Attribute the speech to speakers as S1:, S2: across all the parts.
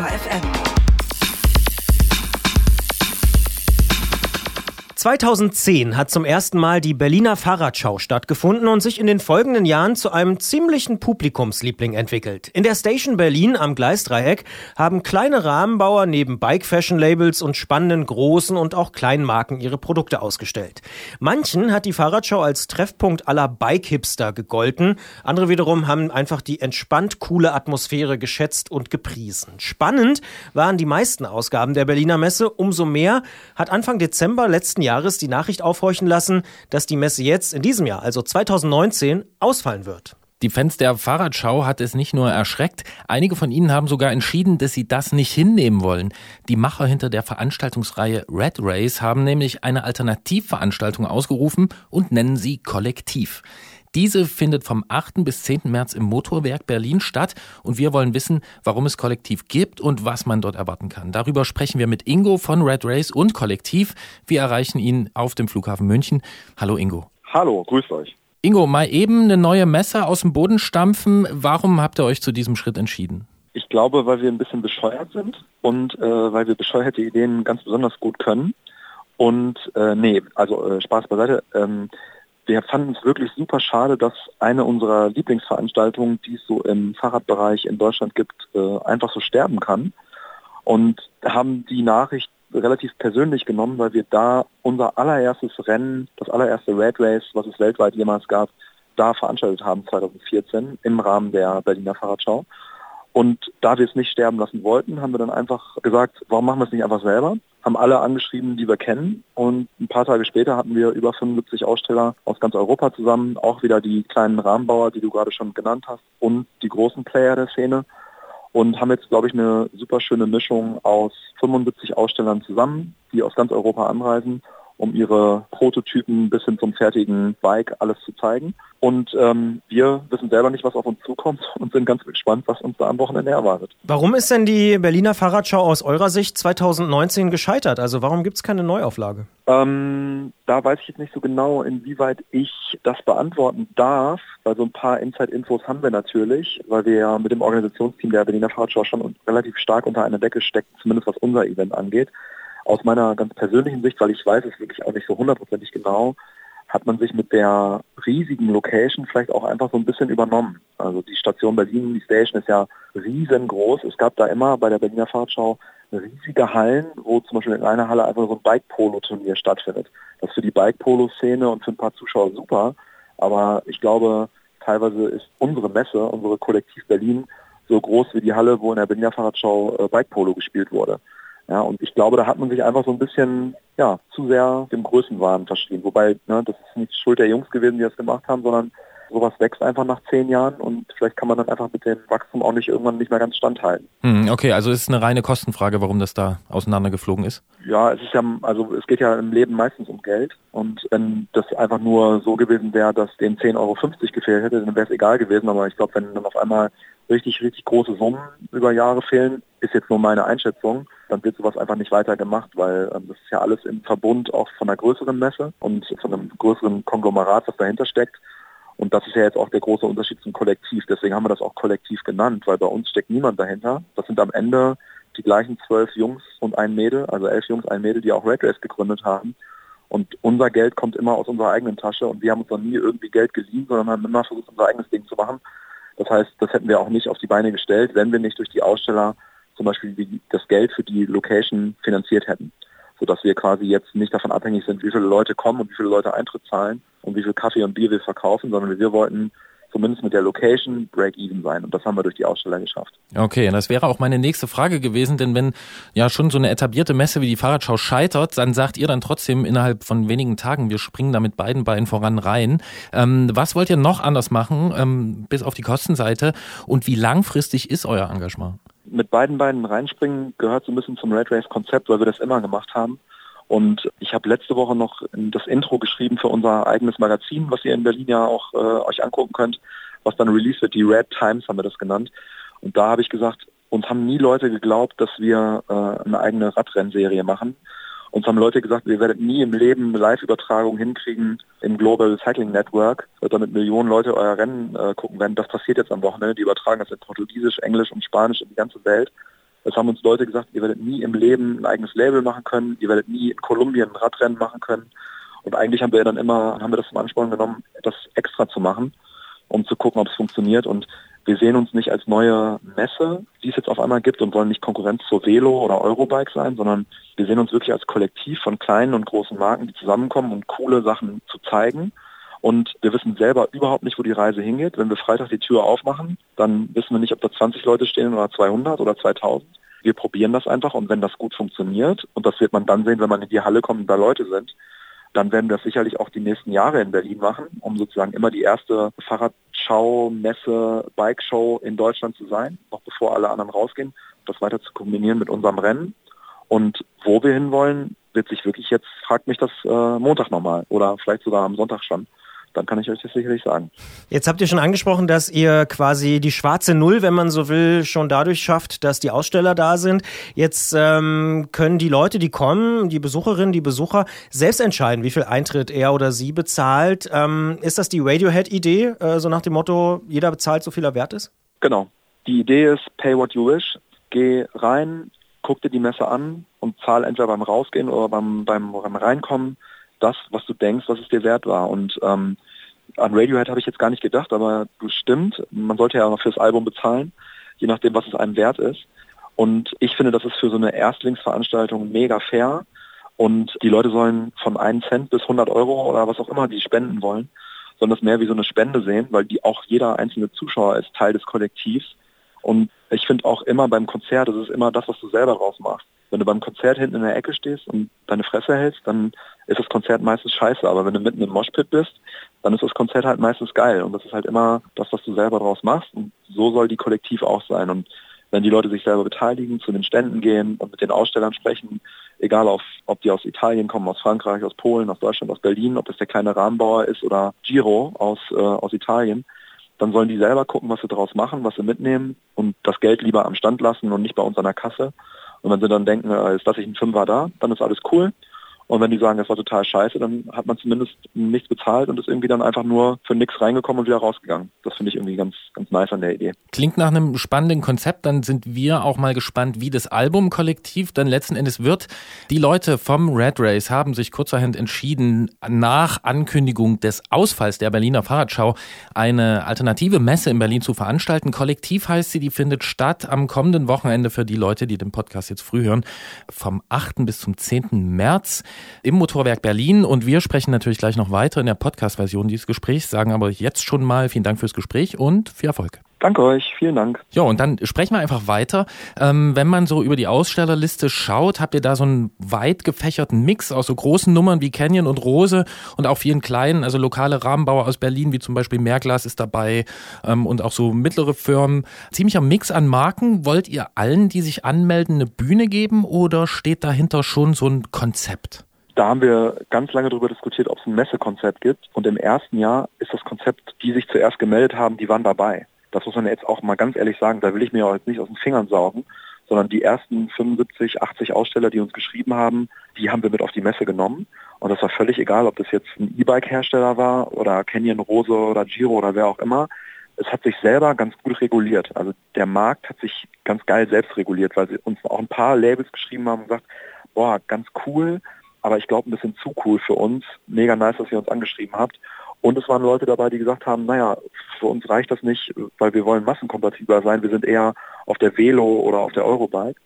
S1: Detektor FM.
S2: 2010 hat zum ersten Mal die Berliner Fahrradschau stattgefunden und sich in den folgenden Jahren zu einem ziemlichen Publikumsliebling entwickelt. In der Station Berlin am Gleisdreieck haben kleine Rahmenbauer neben Bike-Fashion-Labels und spannenden großen und auch kleinen Marken ihre Produkte ausgestellt. Manchen hat die Fahrradschau als Treffpunkt aller Bike-Hipster gegolten. Andere wiederum haben einfach die entspannt coole Atmosphäre geschätzt und gepriesen. Spannend waren die meisten Ausgaben der Berliner Messe. Umso mehr hat Anfang Dezember letzten Jahres Jahres die Nachricht aufhorchen lassen, dass die Messe jetzt in diesem Jahr, also 2019, ausfallen wird.
S3: Die Fans der Fahrradschau hat es nicht nur erschreckt, einige von ihnen haben sogar entschieden, dass sie das nicht hinnehmen wollen. Die Macher hinter der Veranstaltungsreihe Red Race haben nämlich eine Alternativveranstaltung ausgerufen und nennen sie Kollektiv. Diese findet vom 8. bis 10. März im Motorwerk Berlin statt und wir wollen wissen, warum es Kollektiv gibt und was man dort erwarten kann. Darüber sprechen wir mit Ingo von Red Race und Kollektiv. Wir erreichen ihn auf dem Flughafen München. Hallo Ingo.
S4: Hallo, grüßt euch.
S3: Ingo, mal eben eine neue Messe aus dem Boden stampfen. Warum habt ihr euch zu diesem Schritt entschieden?
S4: Ich glaube, weil wir ein bisschen bescheuert sind und äh, weil wir bescheuerte Ideen ganz besonders gut können. Und äh, nee, also äh, Spaß beiseite. Ähm, wir fanden es wirklich super schade, dass eine unserer Lieblingsveranstaltungen, die es so im Fahrradbereich in Deutschland gibt, äh, einfach so sterben kann. Und haben die Nachricht relativ persönlich genommen, weil wir da unser allererstes Rennen, das allererste Red Race, was es weltweit jemals gab, da veranstaltet haben 2014 im Rahmen der Berliner Fahrradschau. Und da wir es nicht sterben lassen wollten, haben wir dann einfach gesagt, warum machen wir es nicht einfach selber? Haben alle angeschrieben, die wir kennen. Und ein paar Tage später hatten wir über 75 Aussteller aus ganz Europa zusammen, auch wieder die kleinen Rahmenbauer, die du gerade schon genannt hast, und die großen Player der Szene. Und haben jetzt, glaube ich, eine super schöne Mischung aus 75 Ausstellern zusammen, die aus ganz Europa anreisen um ihre Prototypen bis hin zum fertigen Bike alles zu zeigen. Und ähm, wir wissen selber nicht, was auf uns zukommt und sind ganz gespannt, was uns da am Wochenende erwartet.
S2: Warum ist denn die Berliner Fahrradschau aus eurer Sicht 2019 gescheitert? Also warum gibt es keine Neuauflage?
S4: Ähm, da weiß ich jetzt nicht so genau, inwieweit ich das beantworten darf, weil so ein paar Inside-Infos haben wir natürlich, weil wir ja mit dem Organisationsteam der Berliner Fahrradschau schon relativ stark unter einer Decke stecken, zumindest was unser Event angeht aus meiner ganz persönlichen Sicht, weil ich weiß es wirklich auch nicht so hundertprozentig genau, hat man sich mit der riesigen Location vielleicht auch einfach so ein bisschen übernommen. Also die Station Berlin, die Station ist ja riesengroß. Es gab da immer bei der Berliner Fahrtschau riesige Hallen, wo zum Beispiel in einer Halle einfach so ein Bike-Polo-Turnier stattfindet. Das ist für die Bike-Polo-Szene und für ein paar Zuschauer super, aber ich glaube, teilweise ist unsere Messe, unsere Kollektiv Berlin, so groß wie die Halle, wo in der Berliner Fahrradschau äh, Bike-Polo gespielt wurde. Ja, und ich glaube, da hat man sich einfach so ein bisschen ja, zu sehr dem Größenwahn verschrieben. Wobei, ne, das ist nicht Schuld der Jungs gewesen, die das gemacht haben, sondern sowas wächst einfach nach zehn Jahren und vielleicht kann man dann einfach mit dem Wachstum auch nicht irgendwann nicht mehr ganz standhalten.
S3: Hm, okay, also es ist eine reine Kostenfrage, warum das da auseinandergeflogen ist?
S4: Ja, es ist ja, also es geht ja im Leben meistens um Geld und wenn das einfach nur so gewesen wäre, dass den 10,50 Euro gefehlt hätte, dann wäre es egal gewesen, aber ich glaube, wenn dann auf einmal richtig, richtig große Summen über Jahre fehlen, ist jetzt nur meine Einschätzung, dann wird sowas einfach nicht weiter gemacht, weil ähm, das ist ja alles im Verbund auch von einer größeren Messe und von einem größeren Konglomerat, was dahinter steckt. Und das ist ja jetzt auch der große Unterschied zum Kollektiv. Deswegen haben wir das auch Kollektiv genannt, weil bei uns steckt niemand dahinter. Das sind am Ende die gleichen zwölf Jungs und ein Mädel, also elf Jungs, ein Mädel, die auch Red Race gegründet haben. Und unser Geld kommt immer aus unserer eigenen Tasche und wir haben uns noch nie irgendwie Geld geliehen, sondern haben immer versucht, unser eigenes Ding zu machen. Das heißt, das hätten wir auch nicht auf die Beine gestellt, wenn wir nicht durch die Aussteller zum Beispiel das Geld für die Location finanziert hätten. Sodass wir quasi jetzt nicht davon abhängig sind, wie viele Leute kommen und wie viele Leute Eintritt zahlen und wie viel Kaffee und Bier wir verkaufen, sondern wir wollten zumindest mit der Location Break-Even sein. Und das haben wir durch die Aussteller geschafft.
S3: Okay, das wäre auch meine nächste Frage gewesen, denn wenn ja schon so eine etablierte Messe wie die Fahrradschau scheitert, dann sagt ihr dann trotzdem innerhalb von wenigen Tagen, wir springen da mit beiden Beinen voran rein. Ähm, was wollt ihr noch anders machen, ähm, bis auf die Kostenseite? Und wie langfristig ist euer Engagement?
S4: Mit beiden Beinen reinspringen gehört so ein bisschen zum Red Race Konzept, weil wir das immer gemacht haben. Und ich habe letzte Woche noch das Intro geschrieben für unser eigenes Magazin, was ihr in Berlin ja auch äh, euch angucken könnt, was dann released wird. Die Red Times haben wir das genannt. Und da habe ich gesagt, uns haben nie Leute geglaubt, dass wir äh, eine eigene Radrennserie machen. Uns haben Leute gesagt, wir werden nie im Leben Live-Übertragung hinkriegen im Global Cycling Network, damit Millionen Leute euer Rennen äh, gucken werden. Das passiert jetzt am Wochenende. Die übertragen das in Portugiesisch, Englisch und Spanisch in die ganze Welt. Es haben uns Leute gesagt, ihr werdet nie im Leben ein eigenes Label machen können, ihr werdet nie in Kolumbien ein Radrennen machen können. Und eigentlich haben wir dann immer, haben wir das zum Ansporn genommen, etwas extra zu machen, um zu gucken, ob es funktioniert. Und wir sehen uns nicht als neue Messe, die es jetzt auf einmal gibt und wollen nicht Konkurrenz zur Velo oder Eurobike sein, sondern wir sehen uns wirklich als Kollektiv von kleinen und großen Marken, die zusammenkommen, um coole Sachen zu zeigen. Und wir wissen selber überhaupt nicht, wo die Reise hingeht. Wenn wir Freitag die Tür aufmachen, dann wissen wir nicht, ob da 20 Leute stehen oder 200 oder 2000. Wir probieren das einfach und wenn das gut funktioniert, und das wird man dann sehen, wenn man in die Halle kommt und da Leute sind, dann werden wir das sicherlich auch die nächsten Jahre in Berlin machen, um sozusagen immer die erste Fahrradschau, Messe, Bike-Show in Deutschland zu sein, noch bevor alle anderen rausgehen, das weiter zu kombinieren mit unserem Rennen. Und wo wir hinwollen, wird sich wirklich jetzt, fragt mich das äh, Montag nochmal oder vielleicht sogar am Sonntag schon dann kann ich euch das sicherlich sagen.
S2: Jetzt habt ihr schon angesprochen, dass ihr quasi die schwarze Null, wenn man so will, schon dadurch schafft, dass die Aussteller da sind. Jetzt ähm, können die Leute, die kommen, die Besucherinnen, die Besucher, selbst entscheiden, wie viel Eintritt er oder sie bezahlt. Ähm, ist das die Radiohead-Idee, äh, so nach dem Motto, jeder bezahlt so viel er wert ist?
S4: Genau. Die Idee ist, pay what you wish. Geh rein, guck dir die Messe an und zahl entweder beim Rausgehen oder beim, beim, beim Reinkommen das, was du denkst, was es dir wert war. Und ähm, an Radiohead habe ich jetzt gar nicht gedacht, aber du stimmt, man sollte ja auch fürs Album bezahlen, je nachdem, was es einem wert ist. Und ich finde, das ist für so eine Erstlingsveranstaltung mega fair. Und die Leute sollen von 1 Cent bis 100 Euro oder was auch immer die spenden wollen, sondern das mehr wie so eine Spende sehen, weil die auch jeder einzelne Zuschauer ist Teil des Kollektivs. Und ich finde auch immer beim Konzert, das ist immer das, was du selber draus machst. Wenn du beim Konzert hinten in der Ecke stehst und deine Fresse hältst, dann ist das Konzert meistens scheiße. Aber wenn du mitten im Moshpit bist, dann ist das Konzert halt meistens geil. Und das ist halt immer das, was du selber draus machst. Und so soll die Kollektiv auch sein. Und wenn die Leute sich selber beteiligen, zu den Ständen gehen und mit den Ausstellern sprechen, egal auf, ob die aus Italien kommen, aus Frankreich, aus Polen, aus Deutschland, aus Berlin, ob das der kleine Rahmenbauer ist oder Giro aus, äh, aus Italien, dann sollen die selber gucken, was sie daraus machen, was sie mitnehmen und das Geld lieber am Stand lassen und nicht bei uns an der Kasse. Und wenn sie dann denken, äh, ist das ich ein Fünfer da, dann ist alles cool. Und wenn die sagen, das war total scheiße, dann hat man zumindest nichts bezahlt und ist irgendwie dann einfach nur für nichts reingekommen und wieder rausgegangen. Das finde ich irgendwie ganz, ganz nice an der Idee.
S3: Klingt nach einem spannenden Konzept. Dann sind wir auch mal gespannt, wie das Albumkollektiv dann letzten Endes wird. Die Leute vom Red Race haben sich kurzerhand entschieden, nach Ankündigung des Ausfalls der Berliner Fahrradschau eine alternative Messe in Berlin zu veranstalten. Kollektiv heißt sie, die findet statt am kommenden Wochenende für die Leute, die den Podcast jetzt früh hören, vom 8. bis zum 10. März im Motorwerk Berlin. Und wir sprechen natürlich gleich noch weiter in der Podcast-Version dieses Gesprächs, sagen aber jetzt schon mal vielen Dank fürs Gespräch und viel Erfolg.
S4: Danke euch, vielen Dank.
S3: Ja, und dann sprechen wir einfach weiter. Ähm, wenn man so über die Ausstellerliste schaut, habt ihr da so einen weit gefächerten Mix aus so großen Nummern wie Canyon und Rose und auch vielen kleinen, also lokale Rahmenbauer aus Berlin, wie zum Beispiel Mehrglas ist dabei ähm, und auch so mittlere Firmen. Ziemlicher Mix an Marken. Wollt ihr allen, die sich anmelden, eine Bühne geben oder steht dahinter schon so ein Konzept?
S4: Da haben wir ganz lange darüber diskutiert, ob es ein Messekonzept gibt. Und im ersten Jahr ist das Konzept, die sich zuerst gemeldet haben, die waren dabei. Das muss man jetzt auch mal ganz ehrlich sagen, da will ich mir auch jetzt nicht aus den Fingern saugen, sondern die ersten 75, 80 Aussteller, die uns geschrieben haben, die haben wir mit auf die Messe genommen. Und das war völlig egal, ob das jetzt ein E-Bike-Hersteller war oder Canyon Rose oder Giro oder wer auch immer. Es hat sich selber ganz gut reguliert. Also der Markt hat sich ganz geil selbst reguliert, weil sie uns auch ein paar Labels geschrieben haben und gesagt, boah, ganz cool, aber ich glaube ein bisschen zu cool für uns. Mega nice, dass ihr uns angeschrieben habt. Und es waren Leute dabei, die gesagt haben, naja, für uns reicht das nicht, weil wir wollen massenkompatibler sein. Wir sind eher auf der Velo oder auf der Eurobike.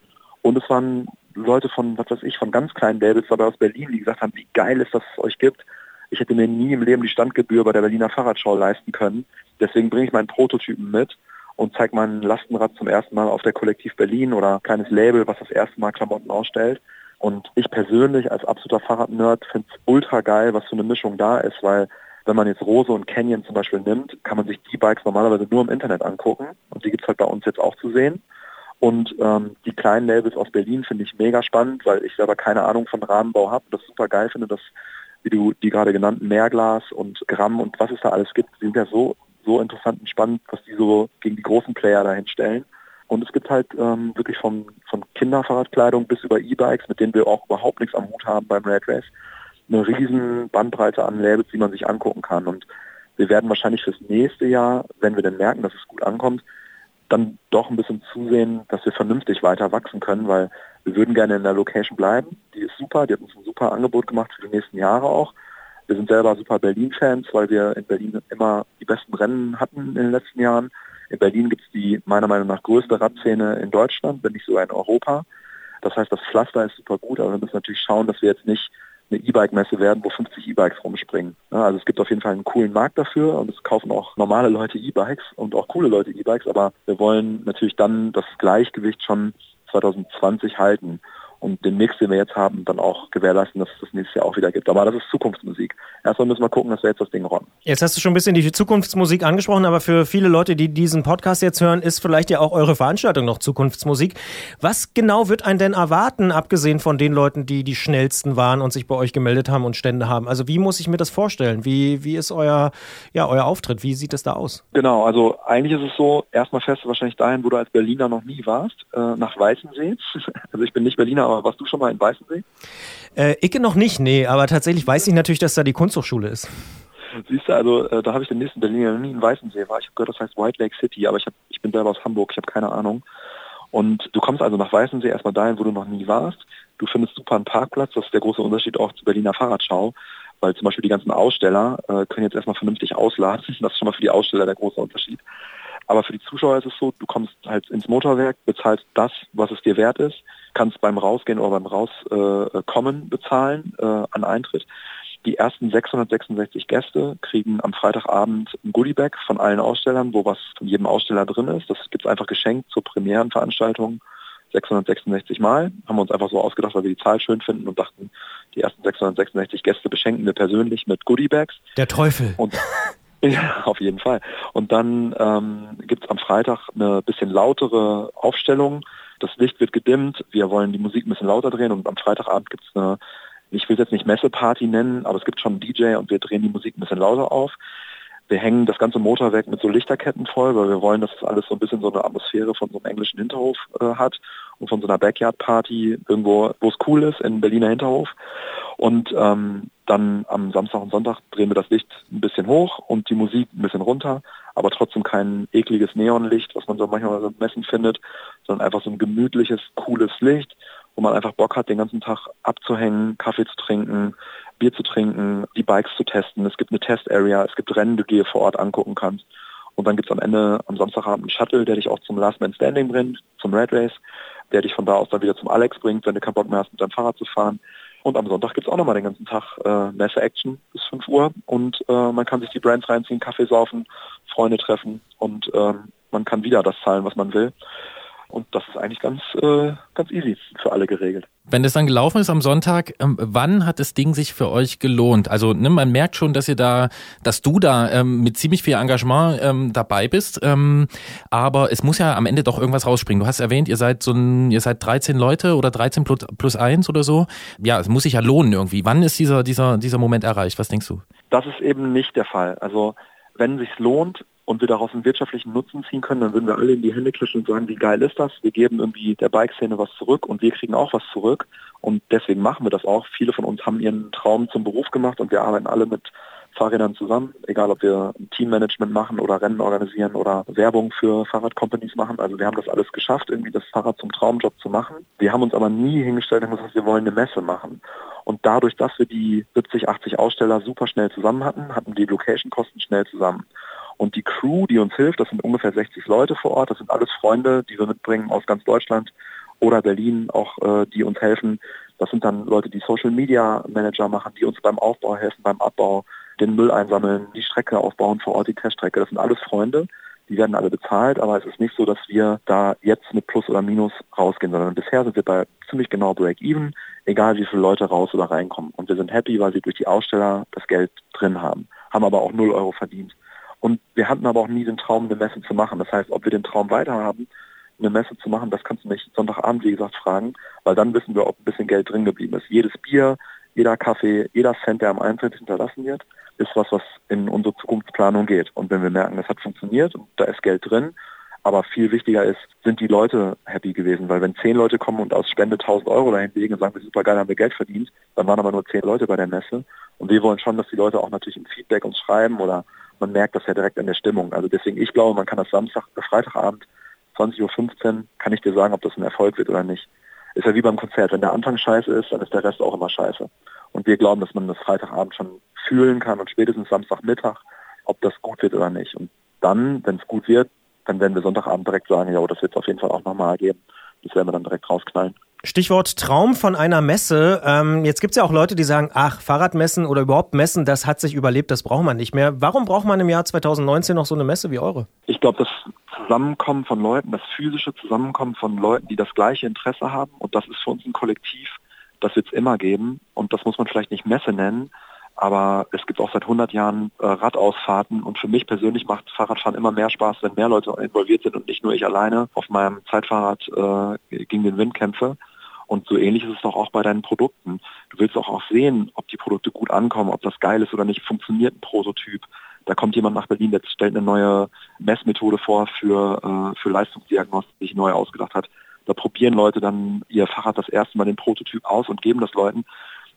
S4: Und es waren Leute von, was weiß ich, von ganz kleinen Labels dabei aus Berlin, die gesagt haben, wie geil ist, dass es euch gibt. Ich hätte mir nie im Leben die Standgebühr bei der Berliner Fahrradschau leisten können. Deswegen bringe ich meinen Prototypen mit und zeige mein Lastenrad zum ersten Mal auf der Kollektiv Berlin oder kleines Label, was das erste Mal Klamotten ausstellt. Und ich persönlich als absoluter Fahrradnerd finde es ultra geil, was für eine Mischung da ist, weil wenn man jetzt Rose und Canyon zum Beispiel nimmt, kann man sich die Bikes normalerweise nur im Internet angucken und die gibt es halt bei uns jetzt auch zu sehen. Und ähm, die kleinen Labels aus Berlin finde ich mega spannend, weil ich selber keine Ahnung von Rahmenbau habe und das super geil finde, dass, wie du die gerade genannten Mehrglas und Gramm und was es da alles gibt, sind ja so, so interessant und spannend, was die so gegen die großen Player dahin stellen. Und es gibt halt ähm, wirklich von, von Kinderfahrradkleidung bis über E-Bikes, mit denen wir auch überhaupt nichts am Hut haben beim Red Race, eine riesen Bandbreite an Labels, die man sich angucken kann. Und wir werden wahrscheinlich fürs nächste Jahr, wenn wir dann merken, dass es gut ankommt, dann doch ein bisschen zusehen, dass wir vernünftig weiter wachsen können, weil wir würden gerne in der Location bleiben. Die ist super, die hat uns ein super Angebot gemacht für die nächsten Jahre auch. Wir sind selber super Berlin-Fans, weil wir in Berlin immer die besten Rennen hatten in den letzten Jahren. In Berlin gibt es die meiner Meinung nach größte Radszene in Deutschland, wenn nicht sogar in Europa. Das heißt, das Pflaster ist super gut, aber wir müssen natürlich schauen, dass wir jetzt nicht eine E-Bike-Messe werden, wo 50 E-Bikes rumspringen. Also es gibt auf jeden Fall einen coolen Markt dafür und es kaufen auch normale Leute E-Bikes und auch coole Leute E-Bikes, aber wir wollen natürlich dann das Gleichgewicht schon 2020 halten und den Mix, den wir jetzt haben, dann auch gewährleisten, dass es das nächstes Jahr auch wieder gibt. Aber das ist Zukunftsmusik. Erstmal müssen wir gucken, dass wir jetzt das Ding rotten.
S2: Jetzt hast du schon ein bisschen die Zukunftsmusik angesprochen, aber für viele Leute, die diesen Podcast jetzt hören, ist vielleicht ja auch eure Veranstaltung noch Zukunftsmusik. Was genau wird einen denn erwarten, abgesehen von den Leuten, die die schnellsten waren und sich bei euch gemeldet haben und Stände haben? Also wie muss ich mir das vorstellen? Wie, wie ist euer, ja, euer Auftritt? Wie sieht es da aus?
S4: Genau, also eigentlich ist es so, erstmal fährst du wahrscheinlich dahin, wo du als Berliner noch nie warst, äh, nach Weißensee. Also ich bin nicht Berliner, aber warst du schon mal in Weißensee?
S2: Äh, Icke noch nicht, nee, aber tatsächlich weiß ich natürlich, dass da die Kunsthochschule ist.
S4: Siehst du, also äh, da habe ich den nächsten Berliner noch nie in Weißensee war. Ich habe gehört, das heißt White Lake City, aber ich, hab, ich bin selber aus Hamburg, ich habe keine Ahnung. Und du kommst also nach Weißensee erstmal dahin, wo du noch nie warst. Du findest super einen Parkplatz, das ist der große Unterschied auch zur Berliner Fahrradschau, weil zum Beispiel die ganzen Aussteller äh, können jetzt erstmal vernünftig ausladen. Das ist schon mal für die Aussteller der große Unterschied. Aber für die Zuschauer ist es so, du kommst halt ins Motorwerk, bezahlst das, was es dir wert ist, kannst beim Rausgehen oder beim Rauskommen äh, bezahlen äh, an Eintritt. Die ersten 666 Gäste kriegen am Freitagabend ein Goodiebag von allen Ausstellern, wo was von jedem Aussteller drin ist. Das gibt's einfach geschenkt zur Premierenveranstaltung. 666 Mal. Haben wir uns einfach so ausgedacht, weil wir die Zahl schön finden und dachten, die ersten 666 Gäste beschenken wir persönlich mit Goodiebags.
S2: Der Teufel.
S4: Und ja, auf jeden Fall. Und dann ähm, gibt es am Freitag eine bisschen lautere Aufstellung. Das Licht wird gedimmt, wir wollen die Musik ein bisschen lauter drehen und am Freitagabend gibt es eine, ich will es jetzt nicht Messeparty nennen, aber es gibt schon einen DJ und wir drehen die Musik ein bisschen lauter auf. Wir hängen das ganze Motorwerk mit so Lichterketten voll, weil wir wollen, dass das alles so ein bisschen so eine Atmosphäre von so einem englischen Hinterhof äh, hat und von so einer Backyard-Party irgendwo, wo es cool ist, in Berliner Hinterhof. Und ähm, dann am Samstag und Sonntag drehen wir das Licht ein bisschen hoch und die Musik ein bisschen runter, aber trotzdem kein ekliges Neonlicht, was man so manchmal so Messen findet, sondern einfach so ein gemütliches, cooles Licht, wo man einfach Bock hat, den ganzen Tag abzuhängen, Kaffee zu trinken, Bier zu trinken, die Bikes zu testen. Es gibt eine Test-Area, es gibt Rennen, die du dir vor Ort angucken kannst. Und dann gibt es am Ende am Samstagabend einen Shuttle, der dich auch zum Last Man Standing bringt, zum Red Race, der dich von da aus dann wieder zum Alex bringt, wenn du keinen Bock mehr hast, mit deinem Fahrrad zu fahren. Und am Sonntag gibt es auch nochmal den ganzen Tag äh, Messe-Action bis 5 Uhr und äh, man kann sich die Brands reinziehen, Kaffee saufen, Freunde treffen und ähm, man kann wieder das zahlen, was man will. Und das ist eigentlich ganz, äh, ganz easy für alle geregelt.
S3: Wenn das dann gelaufen ist am Sonntag, ähm, wann hat das Ding sich für euch gelohnt? Also ne, man merkt schon, dass ihr da, dass du da ähm, mit ziemlich viel Engagement ähm, dabei bist. Ähm, aber es muss ja am Ende doch irgendwas rausspringen. Du hast erwähnt, ihr seid so ein, ihr seid 13 Leute oder 13 plus, plus 1 oder so. Ja, es muss sich ja lohnen irgendwie. Wann ist dieser, dieser, dieser Moment erreicht? Was denkst du?
S4: Das ist eben nicht der Fall. Also wenn es sich lohnt, und wir daraus einen wirtschaftlichen Nutzen ziehen können, dann würden wir alle in die Hände klatschen und sagen, wie geil ist das? Wir geben irgendwie der Bike-Szene was zurück und wir kriegen auch was zurück. Und deswegen machen wir das auch. Viele von uns haben ihren Traum zum Beruf gemacht und wir arbeiten alle mit Fahrrädern zusammen, egal ob wir Teammanagement machen oder Rennen organisieren oder Werbung für Fahrradcompanies machen. Also wir haben das alles geschafft, irgendwie das Fahrrad zum Traumjob zu machen. Wir haben uns aber nie hingestellt und gesagt, wir wollen eine Messe machen. Und dadurch, dass wir die 70, 80 Aussteller super schnell zusammen hatten, hatten die Location-Kosten schnell zusammen. Und die Crew, die uns hilft, das sind ungefähr 60 Leute vor Ort, das sind alles Freunde, die wir mitbringen aus ganz Deutschland oder Berlin auch, äh, die uns helfen. Das sind dann Leute, die Social Media Manager machen, die uns beim Aufbau helfen, beim Abbau, den Müll einsammeln, die Strecke aufbauen vor Ort, die Teststrecke. Das sind alles Freunde, die werden alle bezahlt, aber es ist nicht so, dass wir da jetzt mit Plus oder Minus rausgehen, sondern bisher sind wir bei ziemlich genau Break-Even, egal wie viele Leute raus oder reinkommen. Und wir sind happy, weil wir durch die Aussteller das Geld drin haben, haben aber auch 0 Euro verdient. Und wir hatten aber auch nie den Traum, eine Messe zu machen. Das heißt, ob wir den Traum weiterhaben, eine Messe zu machen, das kannst du mich Sonntagabend, wie gesagt, fragen, weil dann wissen wir, ob ein bisschen Geld drin geblieben ist. Jedes Bier, jeder Kaffee, jeder Cent, der am Eintritt hinterlassen wird, ist was, was in unsere Zukunftsplanung geht. Und wenn wir merken, das hat funktioniert und da ist Geld drin, aber viel wichtiger ist, sind die Leute happy gewesen, weil wenn zehn Leute kommen und aus Spende 1000 Euro dahin legen und sagen, wir super geil, haben wir Geld verdient, dann waren aber nur zehn Leute bei der Messe. Und wir wollen schon, dass die Leute auch natürlich ein Feedback uns schreiben oder man merkt das ja direkt an der Stimmung. Also deswegen, ich glaube, man kann das Samstag, Freitagabend 20.15 Uhr kann ich dir sagen, ob das ein Erfolg wird oder nicht. Ist ja wie beim Konzert. Wenn der Anfang scheiße ist, dann ist der Rest auch immer scheiße. Und wir glauben, dass man das Freitagabend schon fühlen kann und spätestens Samstagmittag, ob das gut wird oder nicht. Und dann, wenn es gut wird, dann werden wir Sonntagabend direkt sagen, ja, das wird es auf jeden Fall auch nochmal geben. Das werden wir dann direkt rausknallen.
S2: Stichwort Traum von einer Messe. Ähm, jetzt gibt es ja auch Leute, die sagen, ach, Fahrradmessen oder überhaupt Messen, das hat sich überlebt, das braucht man nicht mehr. Warum braucht man im Jahr 2019 noch so eine Messe wie eure?
S4: Ich glaube, das Zusammenkommen von Leuten, das physische Zusammenkommen von Leuten, die das gleiche Interesse haben, und das ist für uns ein Kollektiv, das wird es immer geben. Und das muss man vielleicht nicht Messe nennen, aber es gibt auch seit 100 Jahren äh, Radausfahrten und für mich persönlich macht Fahrradfahren immer mehr Spaß, wenn mehr Leute involviert sind und nicht nur ich alleine auf meinem Zeitfahrrad äh, gegen den Wind kämpfe. Und so ähnlich ist es doch auch bei deinen Produkten. Du willst auch, auch sehen, ob die Produkte gut ankommen, ob das geil ist oder nicht. Funktioniert ein Prototyp? Da kommt jemand nach Berlin, der stellt eine neue Messmethode vor für, äh, für Leistungsdiagnostik, die sich neu ausgedacht hat. Da probieren Leute dann ihr Fahrrad das erste Mal den Prototyp aus und geben das Leuten.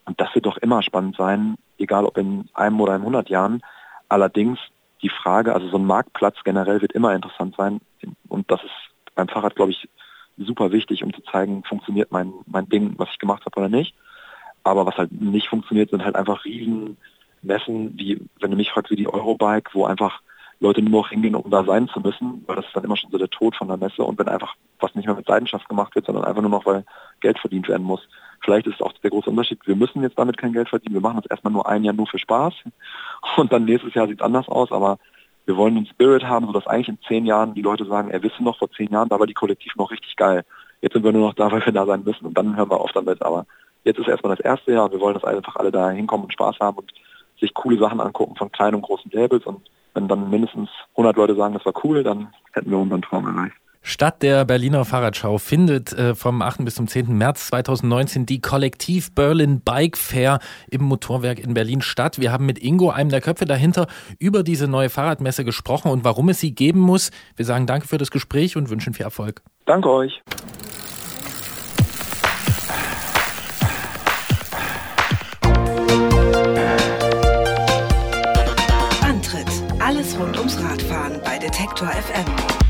S4: Und das wird doch immer spannend sein, egal ob in einem oder in 100 Jahren. Allerdings die Frage, also so ein Marktplatz generell wird immer interessant sein. Und das ist beim Fahrrad, glaube ich, super wichtig, um zu zeigen, funktioniert mein, mein Ding, was ich gemacht habe oder nicht. Aber was halt nicht funktioniert, sind halt einfach riesen Messen, wie, wenn du mich fragst, wie die Eurobike, wo einfach Leute nur noch hingehen, um da sein zu müssen, weil das ist dann immer schon so der Tod von der Messe. Und wenn einfach was nicht mehr mit Leidenschaft gemacht wird, sondern einfach nur noch, weil Geld verdient werden muss. Vielleicht ist auch der große Unterschied, wir müssen jetzt damit kein Geld verdienen, wir machen das erstmal nur ein Jahr nur für Spaß. Und dann nächstes Jahr sieht es anders aus, aber wir wollen einen Spirit haben, sodass eigentlich in zehn Jahren die Leute sagen, er wisse noch vor zehn Jahren, da war die Kollektiv noch richtig geil. Jetzt sind wir nur noch da, weil wir da sein müssen und dann hören wir auf damit. Aber jetzt ist erstmal das erste Jahr und wir wollen, dass einfach alle da hinkommen und Spaß haben und sich coole Sachen angucken von kleinen und großen Labels und wenn dann mindestens 100 Leute sagen, das war cool, dann hätten wir unseren Traum erreicht.
S3: Statt der Berliner Fahrradschau findet äh, vom 8. bis zum 10. März 2019 die Kollektiv Berlin Bike Fair im Motorwerk in Berlin statt. Wir haben mit Ingo, einem der Köpfe dahinter, über diese neue Fahrradmesse gesprochen und warum es sie geben muss. Wir sagen danke für das Gespräch und wünschen viel Erfolg.
S4: Danke euch.
S1: Antritt: Alles rund ums Radfahren bei Detektor FM.